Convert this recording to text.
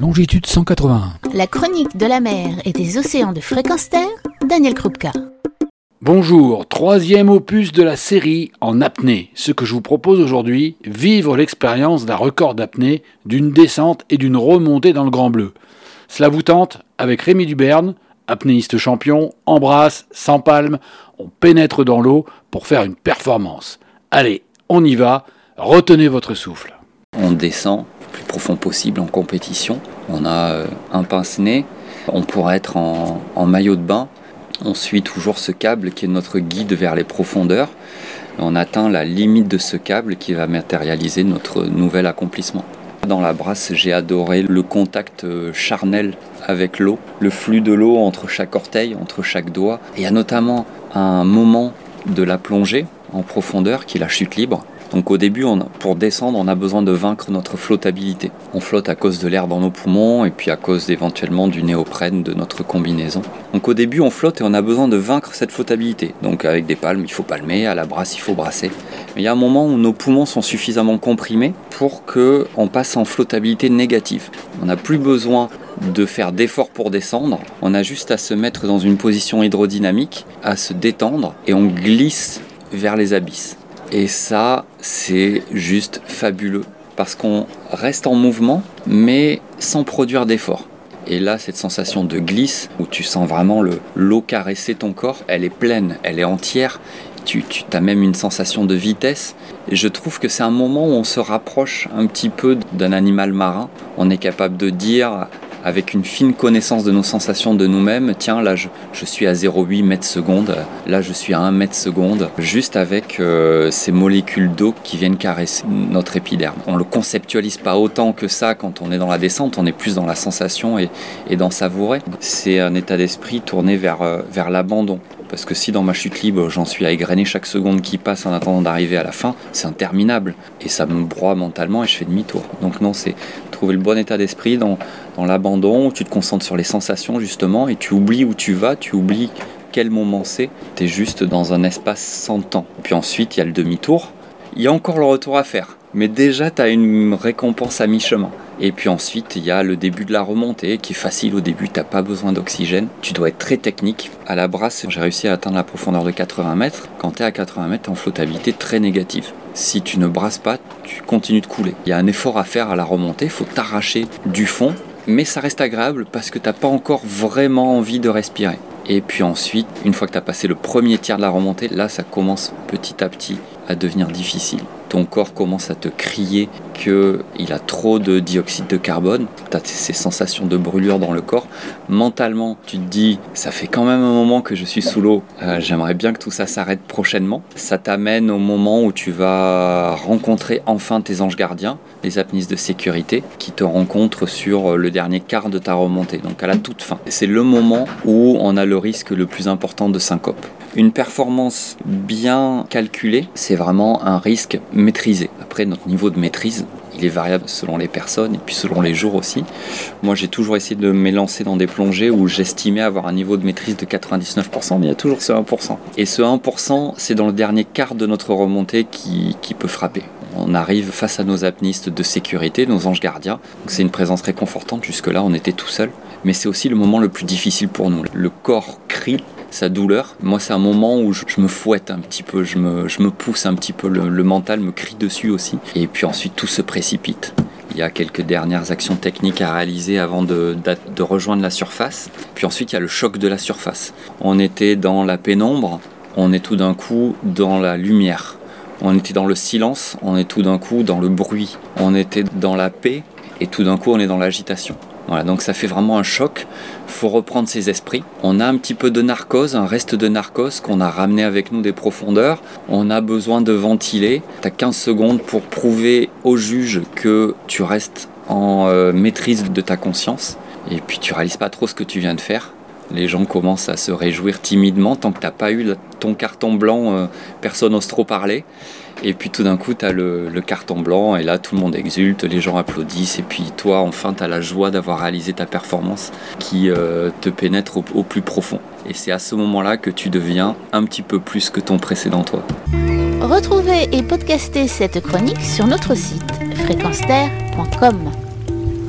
longitude 181. La chronique de la mer et des océans de fréquence terre, Daniel Krupka. Bonjour, troisième opus de la série en apnée. Ce que je vous propose aujourd'hui, vivre l'expérience d'un record d'apnée, d'une descente et d'une remontée dans le Grand Bleu. Cela vous tente Avec Rémi Duberne, apnéiste champion, embrasse, sans palme, on pénètre dans l'eau pour faire une performance. Allez, on y va, retenez votre souffle. On descend plus profond possible en compétition. On a euh, un pince-nez, on pourra être en, en maillot de bain. On suit toujours ce câble qui est notre guide vers les profondeurs. On atteint la limite de ce câble qui va matérialiser notre nouvel accomplissement. Dans la brasse, j'ai adoré le contact euh, charnel avec l'eau, le flux de l'eau entre chaque orteil, entre chaque doigt. Il y a notamment un moment de la plongée en profondeur qui est la chute libre. Donc au début, pour descendre, on a besoin de vaincre notre flottabilité. On flotte à cause de l'air dans nos poumons et puis à cause éventuellement du néoprène de notre combinaison. Donc au début, on flotte et on a besoin de vaincre cette flottabilité. Donc avec des palmes, il faut palmer, à la brasse, il faut brasser. Mais il y a un moment où nos poumons sont suffisamment comprimés pour que on passe en flottabilité négative. On n'a plus besoin de faire d'efforts pour descendre, on a juste à se mettre dans une position hydrodynamique, à se détendre et on glisse vers les abysses. Et ça, c'est juste fabuleux parce qu'on reste en mouvement mais sans produire d'efforts. Et là, cette sensation de glisse, où tu sens vraiment l'eau caresser ton corps, elle est pleine, elle est entière. Tu, tu as même une sensation de vitesse. Et je trouve que c'est un moment où on se rapproche un petit peu d'un animal marin. On est capable de dire avec une fine connaissance de nos sensations de nous-mêmes. Tiens, là, je, suis à 0,8 mètres seconde, là, je suis à 1 mètre seconde, juste avec euh, ces molécules d'eau qui viennent caresser notre épiderme. On le conceptualise pas autant que ça quand on est dans la descente, on est plus dans la sensation et, dans savourer. C'est un état d'esprit tourné vers, euh, vers l'abandon. Parce que si dans ma chute libre, j'en suis à égrener chaque seconde qui passe en attendant d'arriver à la fin, c'est interminable. Et ça me broie mentalement et je fais demi-tour. Donc non, c'est le bon état d'esprit dans, dans l'abandon, où tu te concentres sur les sensations justement, et tu oublies où tu vas, tu oublies quel moment c'est. Tu es juste dans un espace sans temps. Puis ensuite, il y a le demi-tour. Il y a encore le retour à faire. Mais déjà, tu as une récompense à mi-chemin. Et puis ensuite, il y a le début de la remontée qui est facile au début, tu pas besoin d'oxygène. Tu dois être très technique. À la brasse, j'ai réussi à atteindre la profondeur de 80 mètres. Quand tu es à 80 mètres, tu en flottabilité très négative. Si tu ne brasses pas, tu continues de couler. Il y a un effort à faire à la remontée, il faut t'arracher du fond, mais ça reste agréable parce que tu n'as pas encore vraiment envie de respirer. Et puis ensuite, une fois que tu as passé le premier tiers de la remontée, là ça commence petit à petit à devenir difficile ton corps commence à te crier qu'il a trop de dioxyde de carbone, tu as ces sensations de brûlure dans le corps. Mentalement, tu te dis, ça fait quand même un moment que je suis sous l'eau, euh, j'aimerais bien que tout ça s'arrête prochainement. Ça t'amène au moment où tu vas rencontrer enfin tes anges gardiens, les apnistes de sécurité, qui te rencontrent sur le dernier quart de ta remontée, donc à la toute fin. C'est le moment où on a le risque le plus important de syncope. Une performance bien calculée, c'est vraiment un risque maîtrisé. Après, notre niveau de maîtrise, il est variable selon les personnes et puis selon les jours aussi. Moi, j'ai toujours essayé de m'élancer dans des plongées où j'estimais avoir un niveau de maîtrise de 99%, mais il y a toujours ce 1%. Et ce 1%, c'est dans le dernier quart de notre remontée qui, qui peut frapper. On arrive face à nos apnistes de sécurité, nos anges gardiens. C'est une présence réconfortante. Jusque-là, on était tout seul. Mais c'est aussi le moment le plus difficile pour nous. Le corps crie sa douleur. Moi, c'est un moment où je, me fouette un petit peu, je me, je me pousse un petit peu, le, mental me crie dessus aussi. Et puis ensuite, tout se précipite. Il y a quelques dernières actions techniques à réaliser avant de, de, rejoindre la surface. Puis ensuite, il y a le choc de la surface. On était dans la pénombre, on est tout d'un coup dans la lumière. On était dans le silence, on est tout d'un coup dans le bruit. On était dans la paix et tout d'un coup on est dans l'agitation. Voilà, donc ça fait vraiment un choc. Faut reprendre ses esprits. On a un petit peu de narcose, un reste de narcose qu'on a ramené avec nous des profondeurs. On a besoin de ventiler. Tu as 15 secondes pour prouver au juge que tu restes en euh, maîtrise de ta conscience. Et puis tu réalises pas trop ce que tu viens de faire. Les gens commencent à se réjouir timidement tant que tu n'as pas eu ton carton blanc, euh, personne n'ose trop parler. Et puis tout d'un coup, tu as le, carton blanc et là, tout le monde exulte, les gens applaudissent. Et puis toi, enfin, tu as la joie d'avoir réalisé ta performance qui euh, te pénètre au, plus profond. Et c'est à ce moment-là que tu deviens un petit peu plus que ton précédent toi. Retrouvez et podcastez cette chronique sur notre site fréquence